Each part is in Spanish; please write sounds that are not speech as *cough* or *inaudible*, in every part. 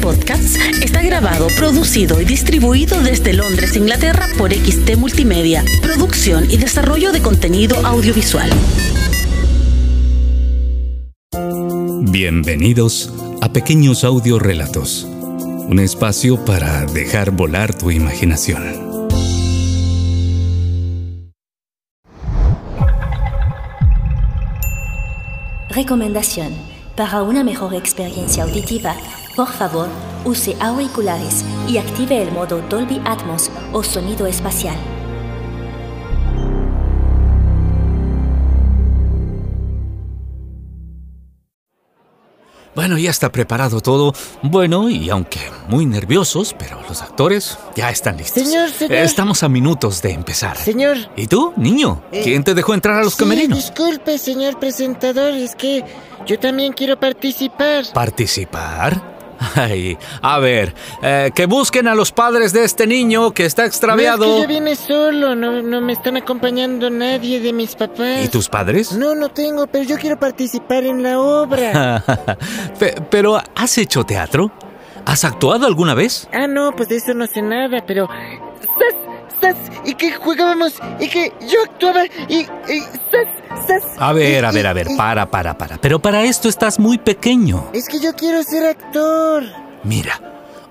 Podcasts está grabado, producido y distribuido desde Londres, Inglaterra por XT Multimedia, producción y desarrollo de contenido audiovisual. Bienvenidos a Pequeños Audio Relatos, un espacio para dejar volar tu imaginación. Recomendación. Para una mejor experiencia auditiva, por favor, use auriculares y active el modo Dolby Atmos o sonido espacial. Bueno, ya está preparado todo. Bueno, y aunque muy nerviosos, pero los actores ya están listos. Señor, señor. Estamos a minutos de empezar. Señor. ¿Y tú, niño? Eh, ¿Quién te dejó entrar a los Sí, camerinos? disculpe, señor presentador, es que yo también quiero participar. ¿Participar? Ay, a ver, eh, que busquen a los padres de este niño que está No, extraviado. es que yo vine solo, no, no me están acompañando nadie de mis papás. ¿Y tus padres? No, no tengo, pero yo quiero participar en la obra. *laughs* Pe- Pero, ¿has hecho teatro? ¿Has actuado alguna vez? ah, no, pues de eso no sé nada, pero... Y que jugábamos, y que yo actuaba, y... y ¡Sas! ¡Sas! A ver, Y- a ver, a ver, y- para, para, para. Pero para esto estás muy pequeño. Es que yo quiero ser actor. Mira,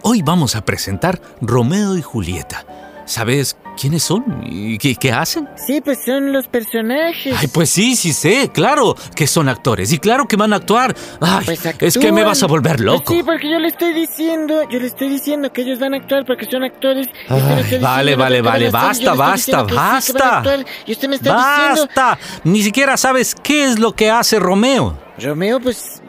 hoy vamos a presentar Romeo y Julieta. ¿Sabes quiénes son y qué, qué hacen? Sí, pues son los personajes. Ay, pues sí, sí sé, claro que son actores y claro que van a actuar. Ay, Pues es que me vas a volver Pues loco. sí, porque yo le estoy diciendo, yo le estoy diciendo que ellos van a actuar porque son actores. Ay, vale, vale, vale, basta, basta, basta. y usted me está diciendo, ¡Basta! Ni siquiera sabes qué es lo que hace Romeo. Romeo, pues,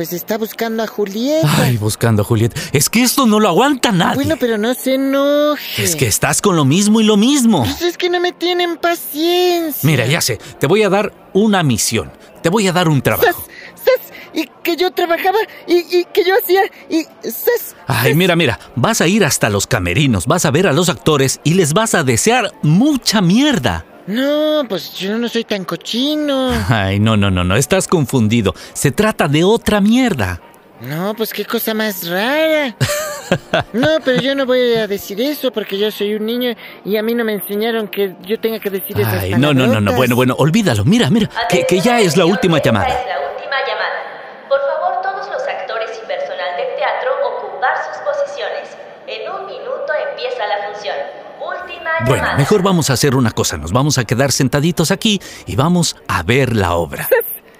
pues está buscando a Julieta. Ay, buscando a Julieta. Es que esto no lo aguanta nadie. bueno, pero no se enoje. Es que estás con lo mismo y lo mismo. Pues es que no me tienen paciencia. Mira, ya sé, te voy a dar una misión. Te voy a dar un ¡Sas! trabajo. ¡Sas! Y que yo trabajaba y, y que yo hacía y ¡Sas! Ay, mira, mira, vas a ir hasta los camerinos, vas a ver a los actores y les vas a desear mucha mierda. No, pues yo no soy tan cochino. *laughs* Ay, no, no, no, no, estás confundido. Se trata de otra mierda. No, pues qué cosa más rara. No, pero yo no voy a decir eso porque yo soy un niño y a mí no me enseñaron que yo tenga que decir esas Ay, no, no, no, no, bueno, bueno, olvídalo. Mira, mira, que, que ya es la última llamada. es la última llamada. Por favor, todos los actores y personal del teatro ocupar sus posiciones. En un minuto empieza la función. Bueno, mejor vamos a hacer una cosa. Nos vamos a quedar sentaditos aquí y vamos a ver la obra.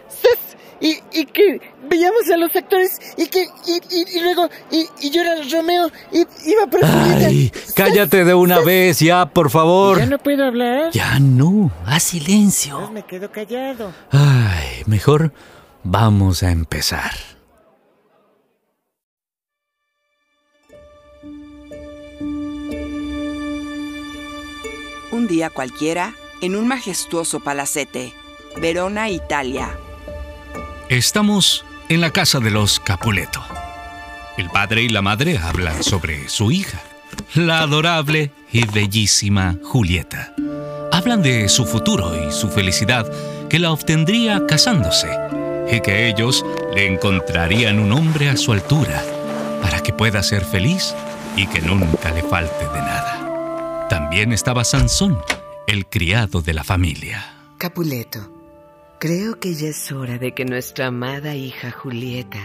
¡Sas! Y, y que veíamos a los actores y que y, y- y luego y, y yo era Romeo y iba por Julieta. Ay, cállate de una vez ya, por favor. ¿Ya no puedo hablar? Ya no, haz silencio. Pues me quedo callado. Ay, mejor vamos a empezar. Un día cualquiera, en un majestuoso palacete, Verona, Italia. Estamos en la casa de los Capuleto. El padre y la madre hablan sobre su hija, la adorable y bellísima Julieta. Hablan de su futuro y su felicidad que la obtendría casándose y que ellos le encontrarían un hombre a su altura para que pueda ser feliz y que nunca le falte de nada. También estaba Sansón, el criado de la familia. Capuleto, creo que ya es hora de que nuestra amada hija Julieta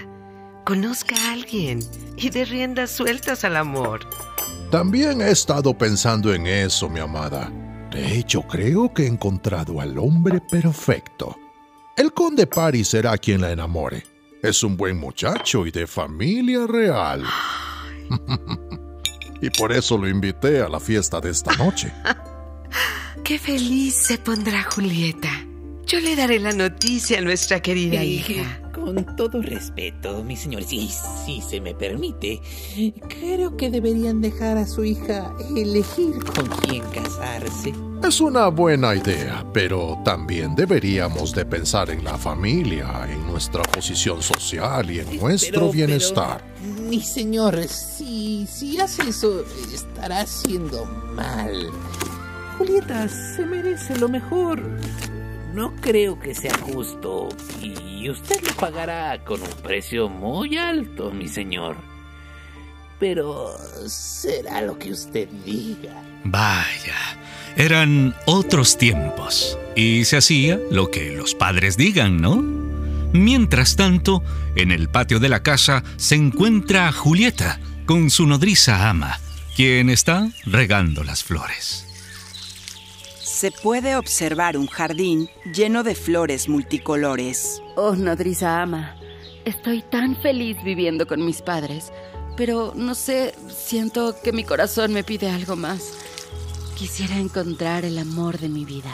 conozca a alguien y dé riendas sueltas al amor. También he estado pensando en eso, mi amada. De hecho, creo que he encontrado al hombre perfecto. El conde Paris será quien la enamore. Es un buen muchacho y de familia real. *gasps* *laughs* y por eso lo invité a la fiesta de esta noche. *laughs* Qué feliz se pondrá Julieta. Yo le daré la noticia a nuestra querida Eh, hija. Con todo respeto, mi señor, si, si se me permite, creo que deberían dejar a su hija elegir con quién casarse. Es una buena idea, pero también deberíamos de pensar en la familia, en nuestra posición social y en nuestro Pero- bienestar. pero, mi señor, si, si hace eso, estará haciendo mal. Julieta se merece lo mejor. No creo que sea justo y usted lo pagará con un precio muy alto, mi señor. pero será lo que usted diga. Vaya, eran otros tiempos y se hacía lo que los padres digan, ¿no? Mientras tanto, en el patio de la casa se encuentra Julieta con su nodriza ama, quien está regando las flores. Se puede observar un jardín lleno de flores multicolores. Oh, nodriza ama, estoy tan feliz viviendo con mis padres, pero no sé, siento que mi corazón me pide algo más. Quisiera encontrar el amor de mi vida,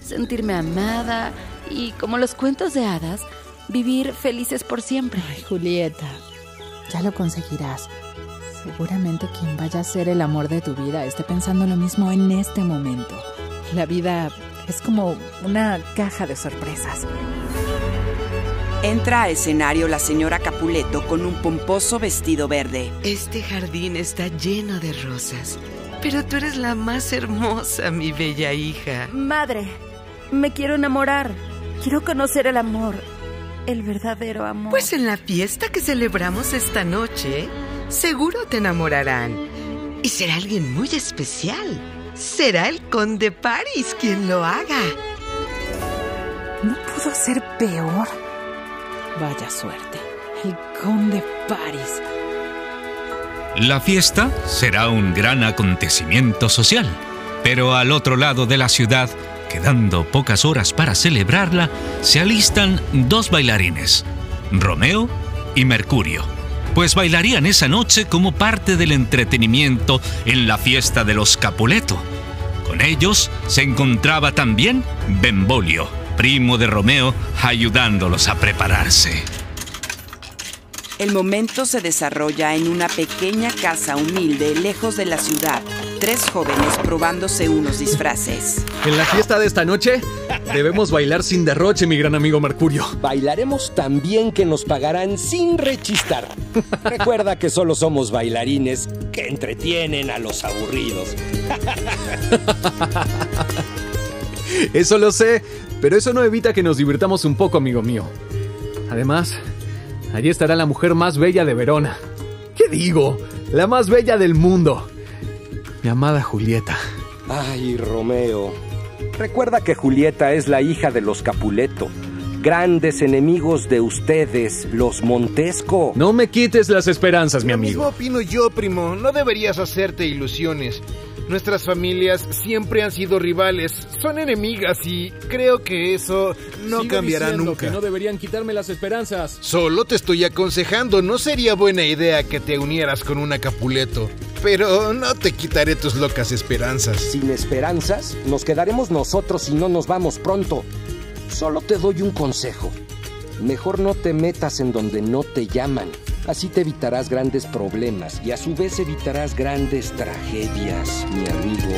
sentirme amada y, como los cuentos de hadas, vivir felices por siempre. Ay, Julieta, ya lo conseguirás. Seguramente quien vaya a ser el amor de tu vida esté pensando lo mismo en este momento. La vida es como una caja de sorpresas. Entra a escenario la señora Capuleto con un pomposo vestido verde. Este jardín está lleno de rosas, pero tú eres la más hermosa, mi bella hija. Madre, me quiero enamorar. Quiero conocer el amor, el verdadero amor. Pues en la fiesta que celebramos esta noche, seguro te enamorarán. Y será alguien muy especial. Será el conde Paris quien lo haga. ¿No pudo ser peor? Vaya suerte. El conde Paris. La fiesta será un gran acontecimiento social, pero al otro lado de la ciudad, quedando pocas horas para celebrarla, se alistan dos bailarines, Romeo y Mercurio, pues bailarían esa noche como parte del entretenimiento en la fiesta de los Capuleto. Con ellos se encontraba también Benvolio, primo de Romeo, ayudándolos a prepararse. El momento se desarrolla en una pequeña casa humilde lejos de la ciudad. Tres jóvenes probándose unos disfraces. En la fiesta de esta noche debemos bailar sin derroche, mi gran amigo Mercurio. Bailaremos tan bien que nos pagarán sin rechistar. *laughs* Recuerda que solo somos bailarines que entretienen a los aburridos. *laughs* Eso lo sé, pero eso no evita que nos divirtamos un poco, amigo mío. Además, allí estará la mujer más bella de Verona. ¿Qué digo? La más bella del mundo. Mi amada Julieta. Ay, Romeo. Recuerda que Julieta es la hija de los Capuleto, grandes enemigos de ustedes, los Montesco. No me quites las esperanzas, mi Lo amigo. mismo opino yo, primo. No deberías hacerte ilusiones. Nuestras familias siempre han sido rivales, son enemigas y creo que eso no Sigo cambiará nunca. que no deberían quitarme las esperanzas. Solo te estoy aconsejando, no sería buena idea que te unieras con una Capuleto. Pero no te quitaré tus locas esperanzas. Sin esperanzas, nos quedaremos nosotros si no nos vamos pronto. Solo te doy un consejo. Mejor no te metas en donde no te llaman. Así te evitarás grandes problemas y a su vez evitarás grandes tragedias, mi amigo.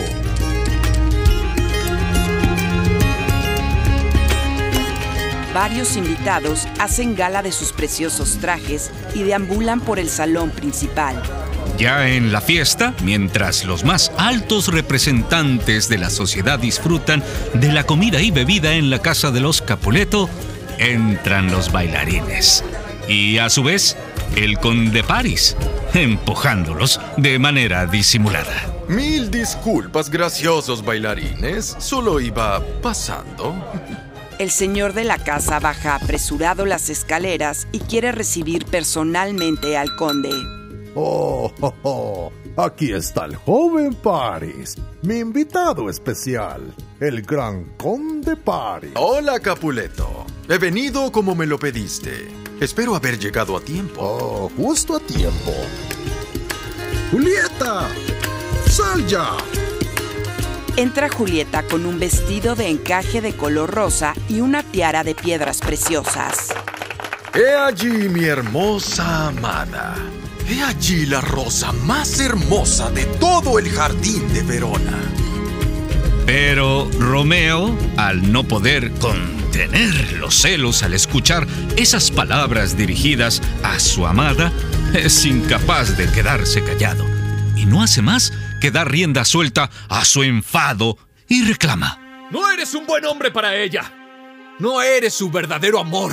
Varios invitados hacen gala de sus preciosos trajes y deambulan por el salón principal. Ya en la fiesta, mientras los más altos representantes de la sociedad disfrutan de la comida y bebida en la casa de los Capuleto, entran los bailarines. Y a su vez, el conde Paris, empujándolos de manera disimulada. Mil disculpas, graciosos bailarines. Solo iba pasando. El señor de la casa baja apresurado las escaleras y quiere recibir personalmente al conde. Oh, oh, oh, aquí está el joven Paris, mi invitado especial, el gran conde Paris. Hola, Capuleto. He venido como me lo pediste. Espero haber llegado a tiempo. Oh, justo a tiempo. Julieta, sal ya. Entra Julieta con un vestido de encaje de color rosa y una tiara de piedras preciosas. He allí mi hermosa amada. He allí la rosa más hermosa de todo el jardín de Verona. Pero Romeo, al no poder contener los celos al escuchar esas palabras dirigidas a su amada, es incapaz de quedarse callado y no hace más que dar rienda suelta a su enfado y reclama. No eres un buen hombre para ella. No eres su verdadero amor.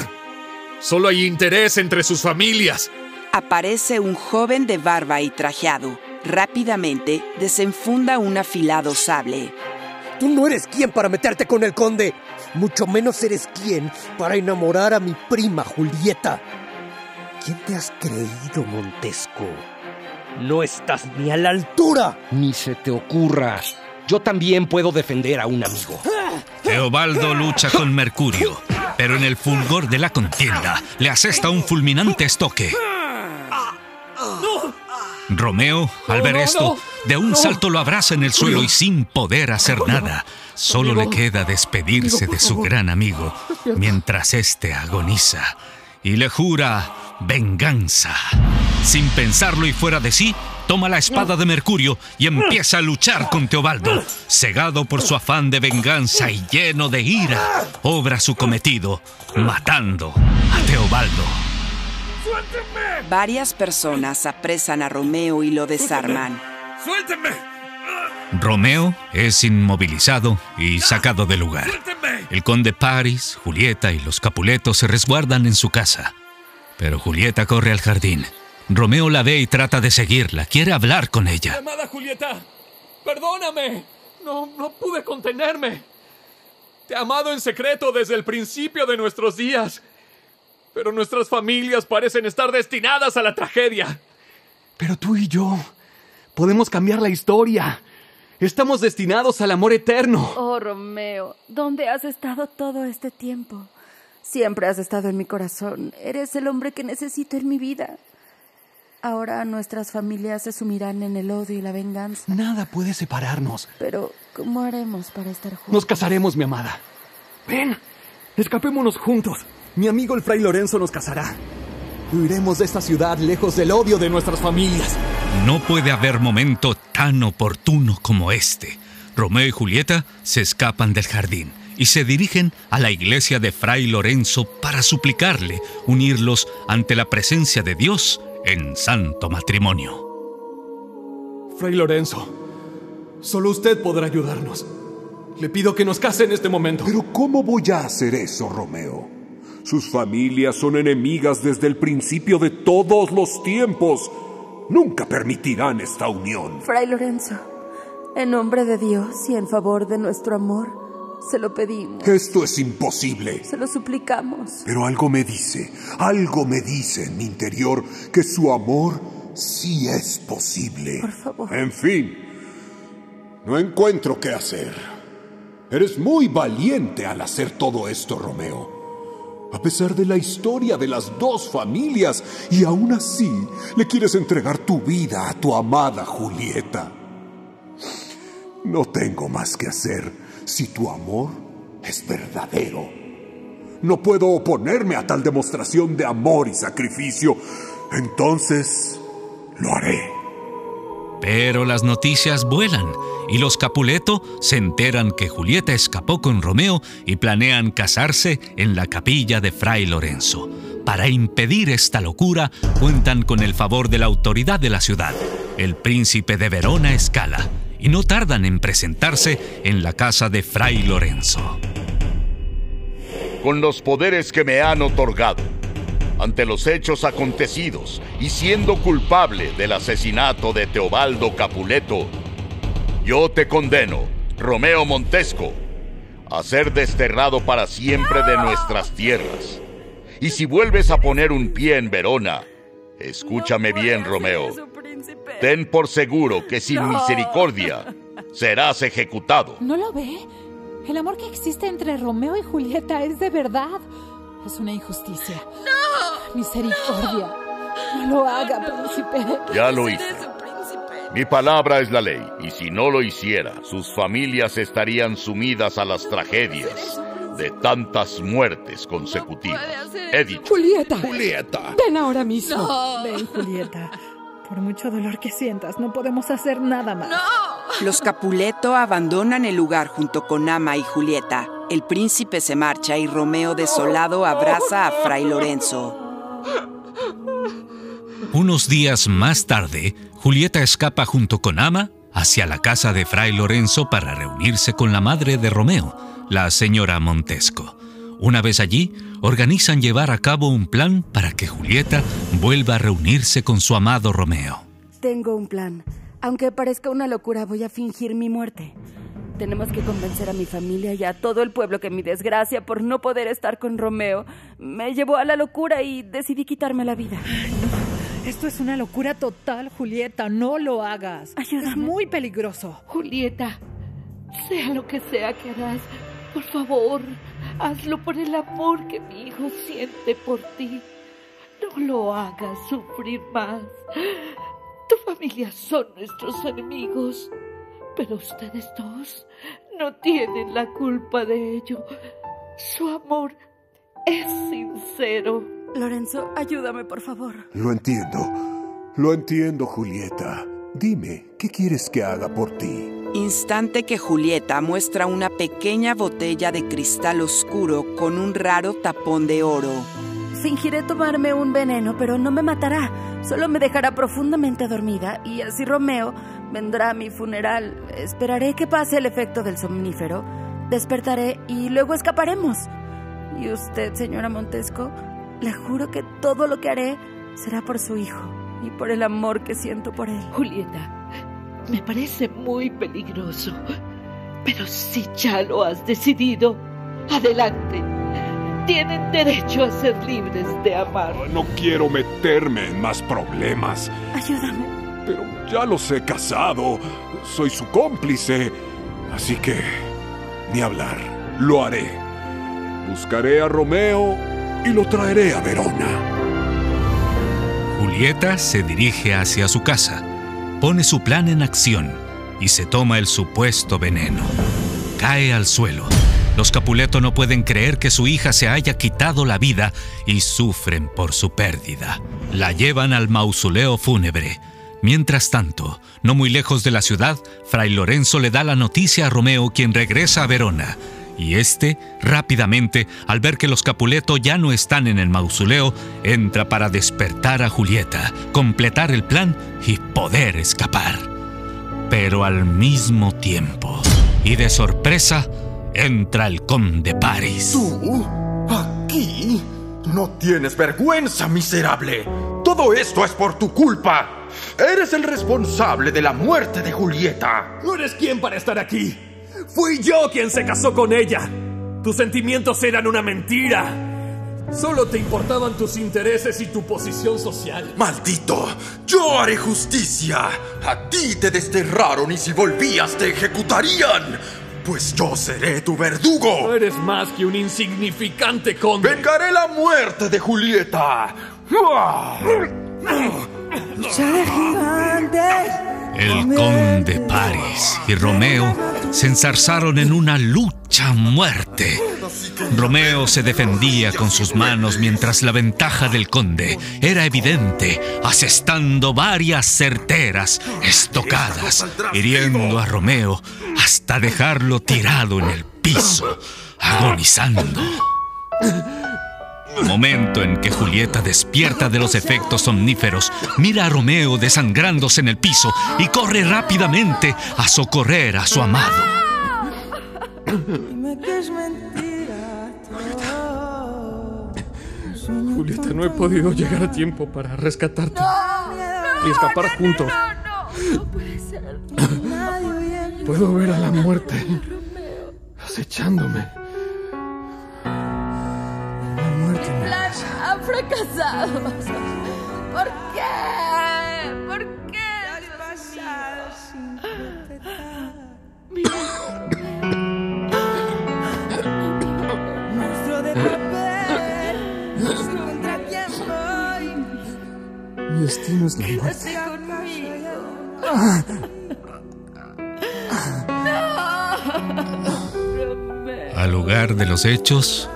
Solo hay interés entre sus familias. Aparece un joven de barba y trajeado. Rápidamente desenfunda un afilado sable. Tú no eres quien para meterte con el conde. Mucho menos eres quien para enamorar a mi prima Julieta. ¿Quién te has creído, Montesco? No estás ni a la altura. Ni se te ocurra. Yo también puedo defender a un amigo. Teobaldo lucha con Mercurio, pero en el fulgor de la contienda le asesta un fulminante estoque. Romeo, al ver esto, de un salto lo abraza en el suelo y sin poder hacer nada, solo le queda despedirse de su gran amigo mientras éste agoniza y le jura venganza. Sin pensarlo y fuera de sí, toma la espada de Mercurio y empieza a luchar con Teobaldo. Cegado por su afán de venganza y lleno de ira, obra su cometido, matando a Teobaldo. Varias personas apresan a Romeo y lo desarman. ¡Suéltenme! Romeo es inmovilizado y sacado del lugar. El conde Paris, Julieta y los Capuletos se resguardan en su casa. Pero Julieta corre al jardín. Romeo la ve y trata de seguirla. Quiere hablar con ella. Amada Julieta, perdóname. No, no pude contenerme. Te he amado en secreto desde el principio de nuestros días. Pero nuestras familias parecen estar destinadas a la tragedia. Pero tú y yo podemos cambiar la historia. Estamos destinados al amor eterno. Oh, Romeo, ¿dónde has estado todo este tiempo? Siempre has estado en mi corazón. Eres el hombre que necesito en mi vida. Ahora nuestras familias se sumirán en el odio y la venganza. Nada puede separarnos. Pero, ¿cómo haremos para estar juntos? Nos casaremos, mi amada. Ven, escapémonos juntos. Mi amigo el Fray Lorenzo nos casará. Huiremos de esta ciudad lejos del odio de nuestras familias. No puede haber momento tan oportuno como este. Romeo y Julieta se escapan del jardín y se dirigen a la iglesia de Fray Lorenzo para suplicarle unirlos ante la presencia de Dios en santo matrimonio. Fray Lorenzo, solo usted podrá ayudarnos. Le pido que nos case en este momento. Pero ¿cómo voy a hacer eso, Romeo? Sus familias son enemigas desde el principio de todos los tiempos. Nunca permitirán esta unión. Fray Lorenzo, en nombre de Dios y en favor de nuestro amor, se lo pedimos. Esto es imposible. Se lo suplicamos. Pero algo me dice, algo me dice en mi interior que su amor sí es posible. Por favor. En fin, no encuentro qué hacer. Eres muy valiente al hacer todo esto, Romeo. A pesar de la historia de las dos familias, y aún así le quieres entregar tu vida a tu amada Julieta. No tengo más que hacer si tu amor es verdadero. No puedo oponerme a tal demostración de amor y sacrificio. Entonces, lo haré. Pero las noticias vuelan y los Capuleto se enteran que Julieta escapó con Romeo y planean casarse en la capilla de Fray Lorenzo. Para impedir esta locura, cuentan con el favor de la autoridad de la ciudad, el príncipe de Verona Escala, y no tardan en presentarse en la casa de Fray Lorenzo. Con los poderes que me han otorgado, ante los hechos acontecidos y siendo culpable del asesinato de Teobaldo Capuleto, yo te condeno, Romeo Montesco, a ser desterrado para siempre de nuestras tierras. Y si vuelves a poner un pie en Verona, escúchame bien, Romeo. Ten por seguro que sin misericordia serás ejecutado. ¿No lo ve? El amor que existe entre Romeo y Julieta es de verdad. Es una injusticia. ¡No! Misericordia. No, lo haga, príncipe. Ya lo hice. Mi palabra es la ley, y si no lo hiciera, sus familias estarían sumidas a las tragedias de tantas muertes consecutivas. He dicho. Julieta. Julieta. Ven ahora mismo. Ven, Julieta. Por mucho dolor que sientas, no podemos hacer nada más. Los Capuleto abandonan el lugar junto con Ama y Julieta. El príncipe se marcha y Romeo desolado abraza a Fray Lorenzo. Unos días más tarde, Julieta escapa junto con Ama hacia la casa de Fray Lorenzo para reunirse con la madre de Romeo, la señora Montesco. Una vez allí, organizan llevar a cabo un plan para que Julieta vuelva a reunirse con su amado Romeo. Tengo un plan. Aunque parezca una locura, voy a fingir mi muerte. Tenemos que convencer a mi familia y a todo el pueblo que mi desgracia por no poder estar con Romeo me llevó a la locura y decidí quitarme la vida. Esto es una locura total, Julieta. No lo hagas. Ayúdame. Es muy peligroso. Julieta, sea lo que sea que harás, por favor, hazlo por el amor que mi hijo siente por ti. No lo hagas sufrir más. Tu familia son nuestros enemigos, pero ustedes dos no tienen la culpa de ello. Su amor es sincero. Lorenzo, ayúdame, por favor. Lo entiendo. Lo entiendo, Julieta. Dime, ¿qué quieres que haga por ti? Instante que Julieta muestra una pequeña botella de cristal oscuro con un raro tapón de oro. Fingiré tomarme un veneno, pero no me matará. Solo me dejará profundamente dormida y así Romeo vendrá a mi funeral. Esperaré que pase el efecto del somnífero. Despertaré y luego escaparemos. Y usted, señora Montesco, le juro que todo lo que haré será por su hijo y por el amor que siento por él. Julieta, me parece muy peligroso, pero si ya lo has decidido, adelante. Tienen derecho a ser libres de amar. No quiero meterme en más problemas. Ayúdame. Pero ya los he casado. Soy su cómplice. Así que, ni hablar. Lo haré. Buscaré a Romeo y lo traeré a Verona. Julieta se dirige hacia su casa, pone su plan en acción y se toma el supuesto veneno. Cae al suelo. Los Capuleto no pueden creer que su hija se haya quitado la vida y sufren por su pérdida. La llevan al mausoleo fúnebre. Mientras tanto, no muy lejos de la ciudad, Fray Lorenzo le da la noticia a Romeo, quien regresa a Verona. Y este, rápidamente, al ver que los Capuleto ya no están en el mausoleo, entra para despertar a Julieta, completar el plan y poder escapar. Pero al mismo tiempo, y de sorpresa, entra el conde Paris. ¿Tú? ¿Aquí? No tienes vergüenza, miserable. Todo esto es por tu culpa. Eres el responsable de la muerte de Julieta. ¿No eres quién para estar aquí? Fui yo quien se casó con ella. Tus sentimientos eran una mentira. Solo te importaban tus intereses y tu posición social. Maldito, yo haré justicia. A ti te desterraron y si volvías te ejecutarían. Pues yo seré tu verdugo. No eres más que un insignificante conde. Vengaré la muerte de Julieta. El conde Paris y Romeo se enzarzaron en una lucha a muerte. Romeo se defendía con sus manos mientras la ventaja del conde era evidente, asestando varias certeras estocadas, hiriendo a Romeo hasta dejarlo tirado en el piso, agonizando. Momento en que Julieta despierta de los efectos somníferos, mira a Romeo desangrándose en el piso y corre rápidamente a socorrer a su amado. Julieta, no he podido llegar a tiempo para rescatarte y escapar juntos. Puedo ver a la muerte acechándome. Ha fracasado. ¿Por qué? ¿Por qué? Mi Monstruo de papel. Mi destino es la muerte. Al lugar de los hechos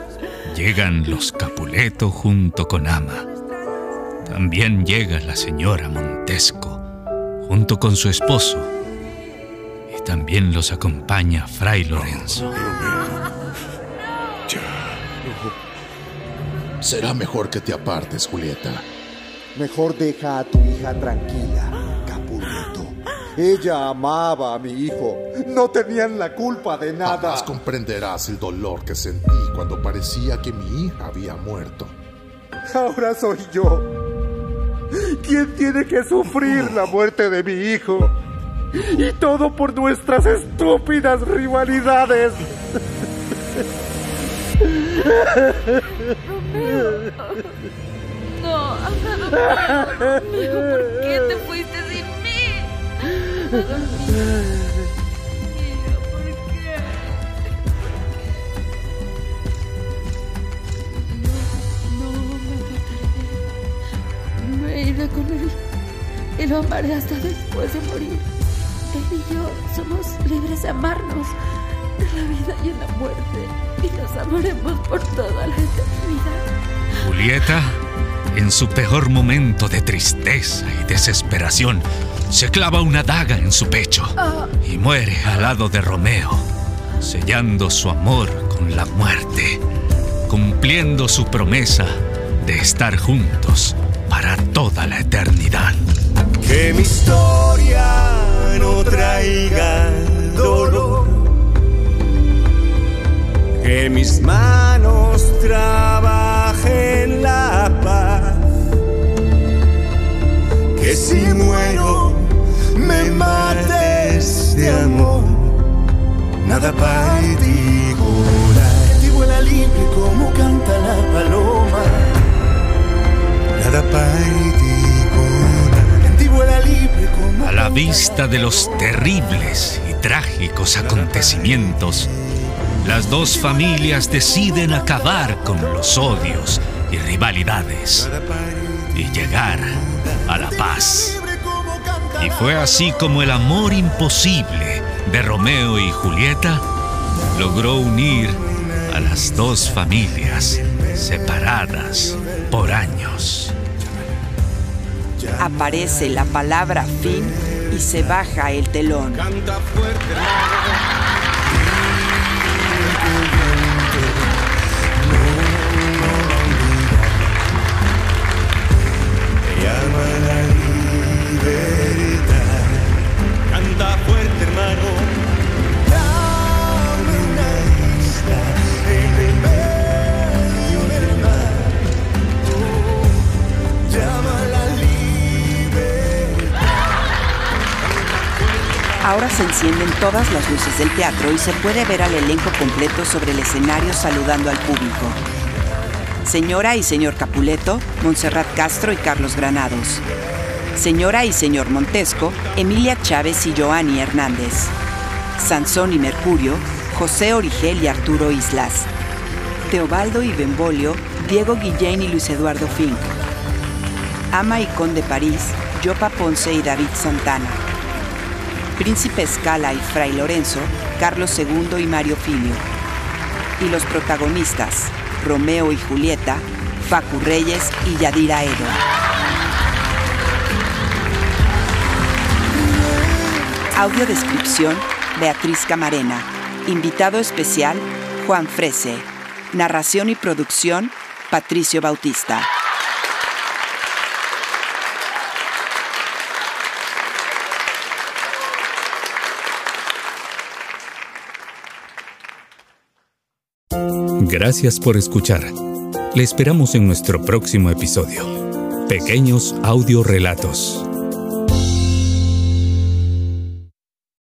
llegan los Capuleto junto con Ama. También llega la señora Montesco junto con su esposo. Y también los acompaña Fray Lorenzo. Será mejor que te apartes, Julieta. Mejor deja a tu hija tranquila. Ella amaba a mi hijo. No tenían la culpa de nada. Jamás comprenderás el dolor que sentí cuando parecía que mi hija había muerto. Ahora soy yo. ¿Quién tiene que sufrir la muerte de mi hijo? Y todo por nuestras estúpidas rivalidades. Romeo. No. *laughs* Romeo, ¿por qué te fuiste sin con él y lo amaré hasta después de morir. Él y yo somos libres de amarnos en la vida y en la muerte y nos amaremos por toda la eternidad. Julieta, en su peor momento de tristeza y desesperación, se clava una daga en su pecho y muere al lado de Romeo, sellando su amor con la muerte, cumpliendo su promesa de estar juntos para toda la eternidad. Que mi historia no traiga dolor. Que mis manos trabajen la paz. Que si muero me mates de amor. Nada para ti volar. Y vuela libre como canta la paloma. Nada para ti volar. Y vuela libre como A la vista de los terribles y trágicos acontecimientos, las dos familias deciden acabar con los odios y rivalidades y llegar a la paz. Y fue así como el amor imposible de Romeo y Julieta logró unir a las dos familias separadas por años. Aparece la palabra fin y se baja el telón. llama Canta fuerte, hermano. Dame una isla en el medio del mar. Llama la libertad. Ahora se encienden todas las luces del teatro y se puede ver al elenco completo sobre el escenario saludando al público. Señora y señor Capuleto, Montserrat Castro y Carlos Granados. Señora y señor Montesco, Emilia Chávez y Joanny Hernández. Sansón y Mercurio, José Origel y Arturo Islas. Teobaldo y Benvolio, Diego Guillén y Luis Eduardo Fink. Ama y Conde París, Yopa Ponce y David Santana. Príncipe Escala y Fray Lorenzo, Carlos II y Mario Filio. Y los protagonistas, Romeo y Julieta, Facu Reyes y Yadira Edo. Audiodescripción, Beatriz Camarena. Invitado especial, Juan Frese. Narración y producción, Patricio Bautista. Gracias por escuchar. Le esperamos en nuestro próximo episodio. Pequeños audiorelatos.